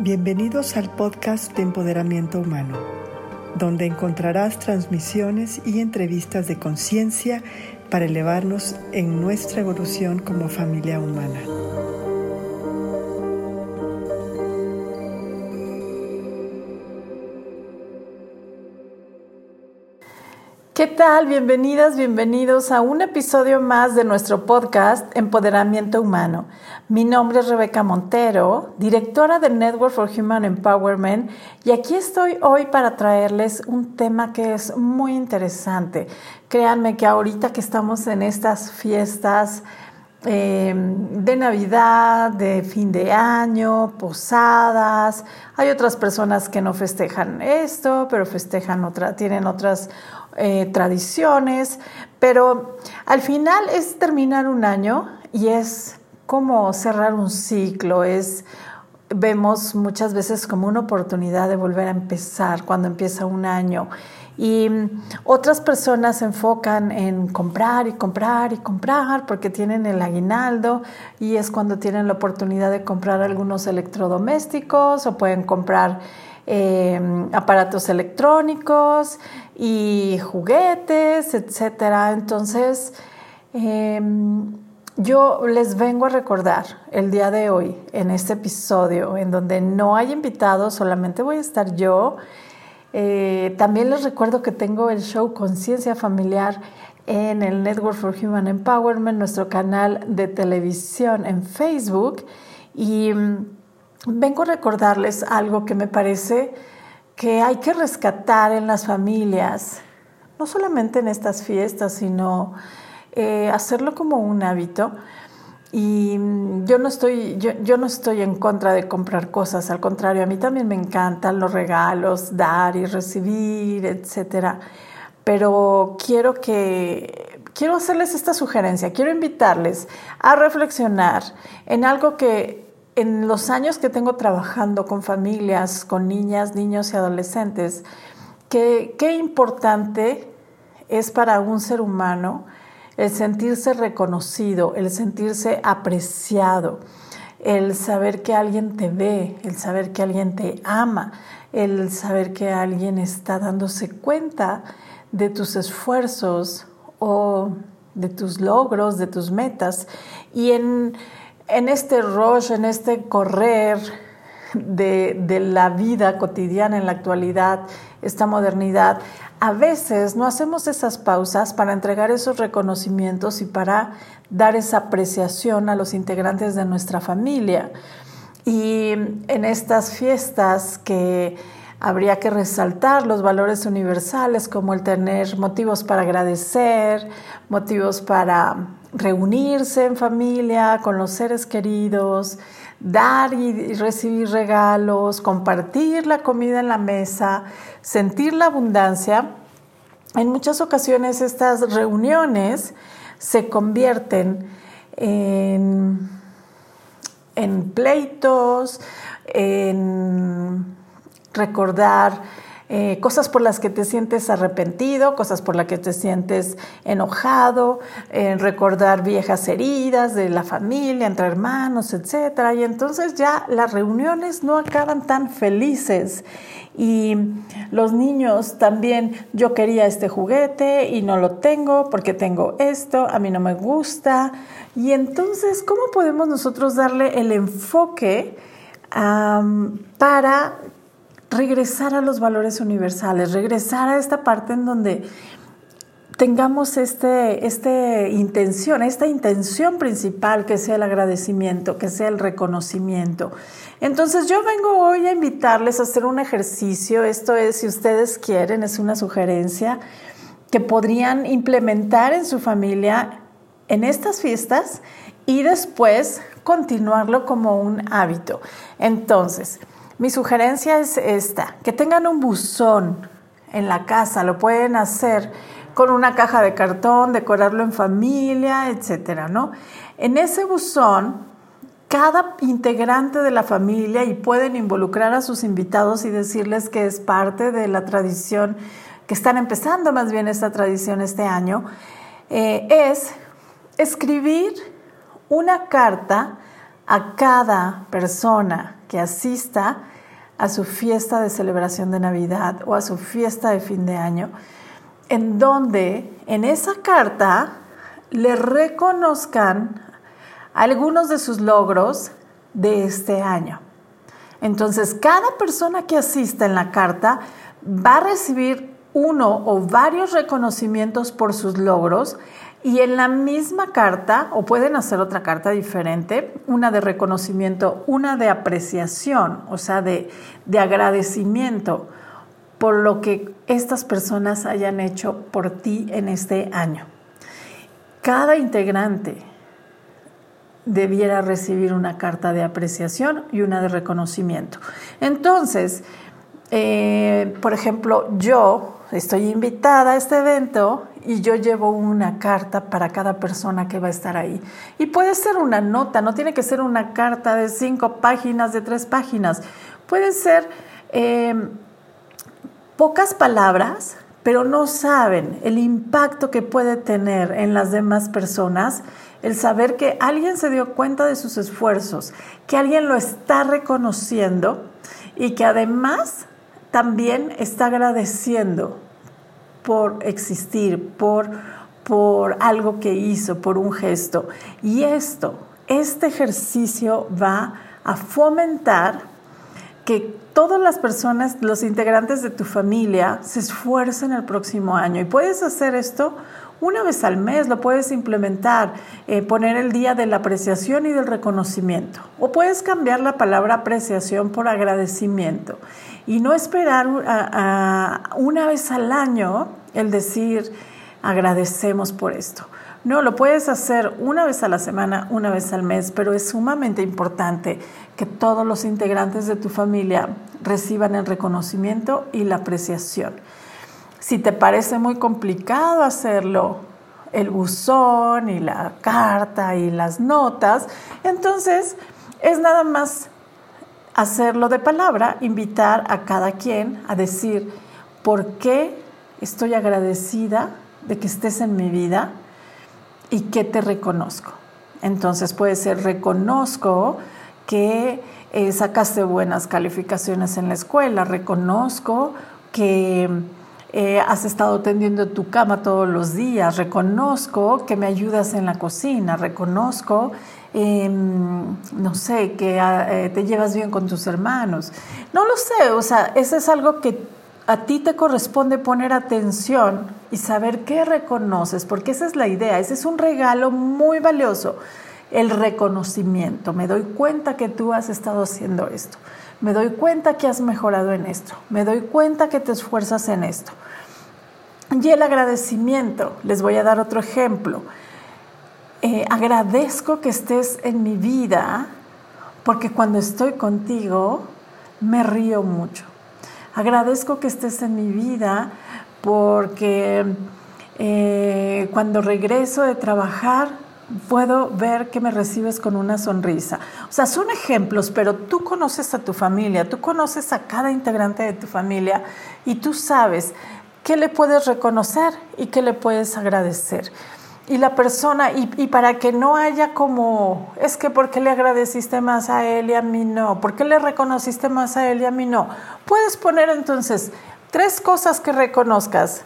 Bienvenidos al podcast de Empoderamiento Humano, donde encontrarás transmisiones y entrevistas de conciencia para elevarnos en nuestra evolución como familia humana. ¿Qué tal? Bienvenidas, bienvenidos a un episodio más de nuestro podcast Empoderamiento Humano. Mi nombre es Rebeca Montero, directora de Network for Human Empowerment, y aquí estoy hoy para traerles un tema que es muy interesante. Créanme que ahorita que estamos en estas fiestas eh, de Navidad, de fin de año, posadas, hay otras personas que no festejan esto, pero festejan otra, tienen otras eh, tradiciones, pero al final es terminar un año y es como cerrar un ciclo, es vemos muchas veces como una oportunidad de volver a empezar cuando empieza un año. Y otras personas se enfocan en comprar y comprar y comprar porque tienen el aguinaldo y es cuando tienen la oportunidad de comprar algunos electrodomésticos o pueden comprar Em, aparatos electrónicos y juguetes, etcétera. Entonces, em, yo les vengo a recordar el día de hoy, en este episodio, en donde no hay invitados, solamente voy a estar yo. Eh, también les recuerdo que tengo el show Conciencia Familiar en el Network for Human Empowerment, nuestro canal de televisión en Facebook. Y vengo a recordarles algo que me parece que hay que rescatar en las familias, no solamente en estas fiestas, sino eh, hacerlo como un hábito. Y yo no, estoy, yo, no estoy en contra de comprar cosas, al contrario, a mí también me encantan los regalos, dar y recibir, etc. Pero quiero que quiero hacerles esta sugerencia, quiero invitarles a reflexionar en algo que en los años que tengo trabajando con familias, con niñas, niños y adolescentes, qué importante es para un ser humano el sentirse reconocido, el sentirse apreciado, el saber que alguien te ve, el saber que alguien te ama, el saber que alguien está dándose cuenta de tus esfuerzos o de tus logros, de tus metas. Y en en este rush, en este correr de, la vida cotidiana en la actualidad, esta modernidad, a veces no hacemos esas pausas para entregar esos reconocimientos y para dar esa apreciación a los integrantes de nuestra familia. Y en estas fiestas que habría que resaltar los valores universales como el tener motivos para agradecer, motivos para reunirse en familia con los seres queridos, dar y recibir regalos, compartir la comida en la mesa, sentir la abundancia. En muchas ocasiones estas reuniones se convierten en, pleitos, en recordar eh, cosas por las que te sientes arrepentido, cosas por las que te sientes enojado, recordar viejas heridas de la familia, entre hermanos, etc. Y entonces ya las reuniones no acaban tan felices. Y los niños también, yo quería este juguete y no lo tengo porque tengo esto, a mí no me gusta. Y entonces, ¿cómo podemos nosotros darle el enfoque para regresar a los valores universales, regresar a esta parte en donde tengamos este, este intención, esta intención principal que sea el agradecimiento, que sea el reconocimiento. Entonces yo vengo hoy a invitarles a hacer un ejercicio, esto es, si ustedes quieren, es una sugerencia que podrían implementar en su familia en estas fiestas y después continuarlo como un hábito. Entonces, mi sugerencia es esta, que tengan un buzón en la casa, lo pueden hacer con una caja de cartón, decorarlo en familia, etcétera, ¿no? En ese buzón, cada integrante de la familia y pueden involucrar a sus invitados y decirles que es parte de la tradición, que están empezando más bien esta tradición este año, eh, es escribir una carta a cada persona que asista a su fiesta de celebración de Navidad o a su fiesta de fin de año, en donde en esa carta le reconozcan algunos de sus logros de este año. Entonces, cada persona que asista en la carta va a recibir uno o varios reconocimientos por sus logros y en la misma carta, o pueden hacer otra carta diferente, una de reconocimiento, una de apreciación, o sea, de, de agradecimiento por lo que estas personas hayan hecho por ti en este año. Cada integrante debiera recibir una carta de apreciación y una de reconocimiento. Entonces, eh, por ejemplo, yo estoy invitada a este evento y yo llevo una carta para cada persona que va a estar ahí. Y puede ser una nota, no tiene que ser una carta de cinco páginas, de tres páginas. Puede ser eh, pocas palabras, pero no saben el impacto que puede tener en las demás personas el saber que alguien se dio cuenta de sus esfuerzos, que alguien lo está reconociendo y que además también está agradeciendo por existir, por, por algo que hizo, por un gesto. Y esto, este ejercicio va a fomentar que todas las personas, los integrantes de tu familia, se esfuercen el próximo año. Y puedes hacer esto una vez al mes, lo puedes implementar, eh, poner el día de la apreciación y del reconocimiento. O puedes cambiar la palabra apreciación por agradecimiento. Y no esperar una vez al año el decir agradecemos por esto. No, lo puedes hacer una vez a la semana, una vez al mes, pero es sumamente importante que todos los integrantes de tu familia reciban el reconocimiento y la apreciación. Si te parece muy complicado hacerlo, el buzón y la carta y las notas, entonces es nada más hacerlo de palabra, invitar a cada quien a decir por qué estoy agradecida de que estés en mi vida y que te reconozco. Entonces puede ser reconozco que eh, sacaste buenas calificaciones en la escuela, reconozco que eh, has estado tendiendo tu cama todos los días, reconozco que me ayudas en la cocina, reconozco, em, no sé, que ah, eh, te llevas bien con tus hermanos. No lo sé, o sea, eso es algo que a ti te corresponde poner atención y saber qué reconoces, porque esa es la idea, ese es un regalo muy valioso, el reconocimiento. Me doy cuenta que tú has estado haciendo esto, me doy cuenta que has mejorado en esto, me doy cuenta que te esfuerzas en esto. Y el agradecimiento, les voy a dar otro ejemplo. Eh, agradezco que estés en mi vida porque cuando estoy contigo me río mucho Agradezco que estés en mi vida porque eh, cuando regreso de trabajar puedo ver que me recibes con una sonrisa. O sea, son ejemplos, pero tú conoces a tu familia, tú conoces a cada integrante de tu familia y tú sabes qué le puedes reconocer y qué le puedes agradecer y la persona, y, para que no haya como, es que ¿por qué le agradeciste más a él y a mí no? ¿Por qué le reconociste más a él y a mí no? Puedes poner entonces tres cosas que reconozcas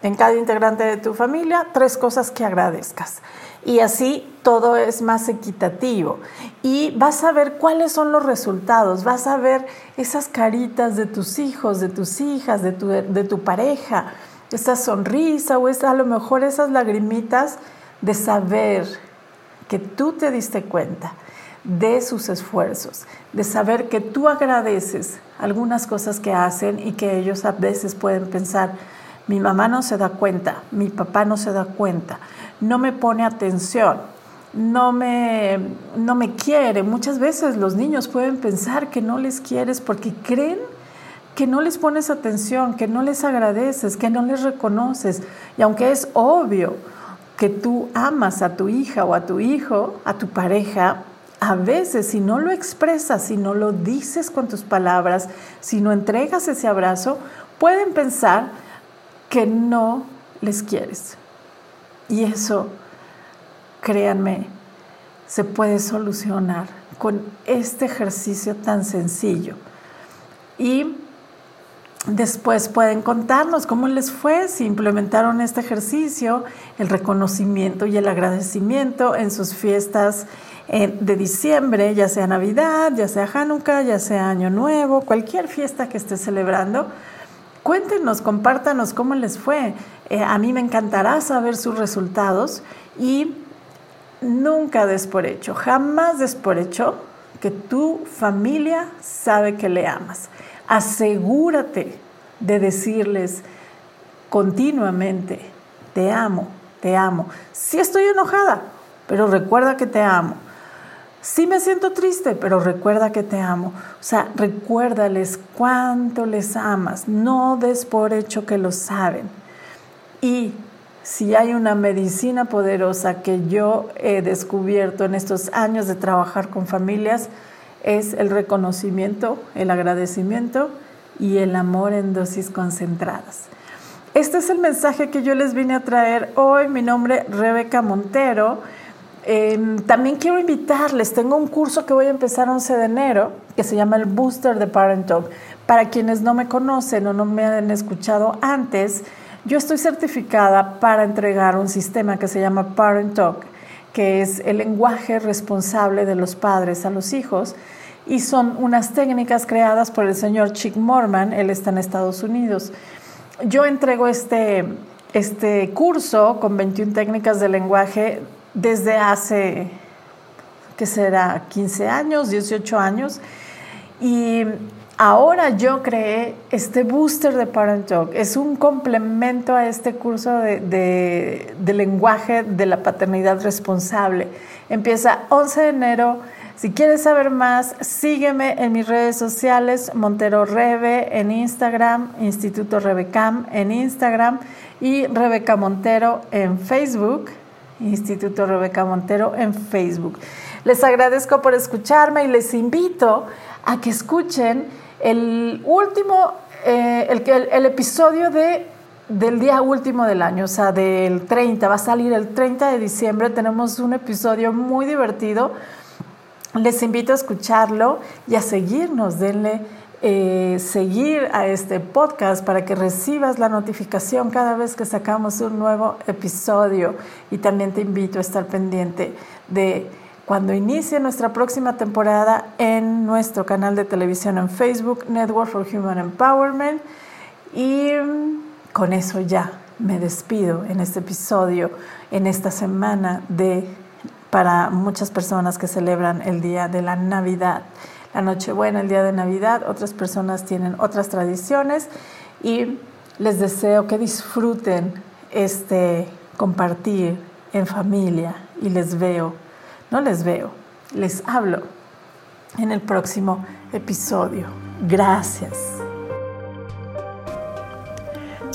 en cada integrante de tu familia, tres cosas que agradezcas. Y así todo es más equitativo. Y vas a ver cuáles son los resultados, vas a ver esas caritas de tus hijos, de tus hijas, de tu, de tu pareja esa sonrisa o a lo mejor esas lagrimitas de saber que tú te diste cuenta de sus esfuerzos, de saber que tú agradeces algunas cosas que hacen y que ellos a veces pueden pensar, mi mamá no se da cuenta, mi papá no se da cuenta, no me pone atención, no me, no me quiere. Muchas veces los niños pueden pensar que no les quieres porque creen que no les pones atención, que no les agradeces, que no les reconoces. Y aunque es obvio que tú amas a tu hija o a tu hijo, a tu pareja, a veces si no lo expresas, si no lo dices con tus palabras, si no entregas ese abrazo, pueden pensar que no les quieres. Y eso, créanme, se puede solucionar con este ejercicio tan sencillo. Y después pueden contarnos cómo les fue, si implementaron este ejercicio, el reconocimiento y el agradecimiento en sus fiestas eh, de diciembre, ya sea Navidad, ya sea Hanukkah, ya sea Año Nuevo, cualquier fiesta que esté celebrando. Cuéntenos, compártanos cómo les fue. Eh, a mí me encantará saber sus resultados y nunca des por hecho, jamás des por hecho que tu familia sabe que le amas. Asegúrate de decirles continuamente, te amo, te amo. Sí estoy enojada, pero recuerda que te amo. Sí me siento triste, pero recuerda que te amo. O sea, recuérdales cuánto les amas. No des por hecho que lo saben. Y si hay una medicina poderosa que yo he descubierto en estos años de trabajar con familias, es el reconocimiento, el agradecimiento y el amor en dosis concentradas. Este es el mensaje que yo les vine a traer hoy. Mi nombre es Rebeca Montero. Em, también quiero invitarles, tengo un curso que voy a empezar 11 de enero que se llama el Booster de Parent Talk. Para quienes no me conocen o no me han escuchado antes, yo estoy certificada para entregar un sistema que se llama Parent Talk, que es el lenguaje responsable de los padres a los hijos, y son unas técnicas creadas por el señor Chick Morman, él está en Estados Unidos. Yo entrego este, este curso con 21 técnicas de lenguaje desde hace, ¿qué será? 15 años, 18 años, y Ahora yo creé este booster de Parent Talk. Es un complemento a este curso de, lenguaje de la paternidad responsable. Empieza 11 de enero. Si quieres saber más, sígueme en mis redes sociales, Montero Rebe en Instagram, Instituto Rebecam en Instagram y Rebeca Montero en Facebook, Instituto Rebeca Montero en Facebook. Les agradezco por escucharme y les invito a que escuchen el último, eh, el, el, episodio de, del día último del año, o sea, del 30, va a salir el 30 de diciembre, tenemos un episodio muy divertido. Les invito a escucharlo y a seguirnos, denle eh, seguir a este podcast para que recibas la notificación cada vez que sacamos un nuevo episodio. Y también te invito a estar pendiente de cuando inicie nuestra próxima temporada en nuestro canal de televisión en Facebook, Network for Human Empowerment. Y con eso ya me despido en este episodio, en esta semana de para muchas personas que celebran el día de la Navidad, la Nochebuena, el día de Navidad. Otras personas tienen otras tradiciones y les deseo que disfruten este compartir en familia y les veo no les veo, les hablo en el próximo episodio. Gracias.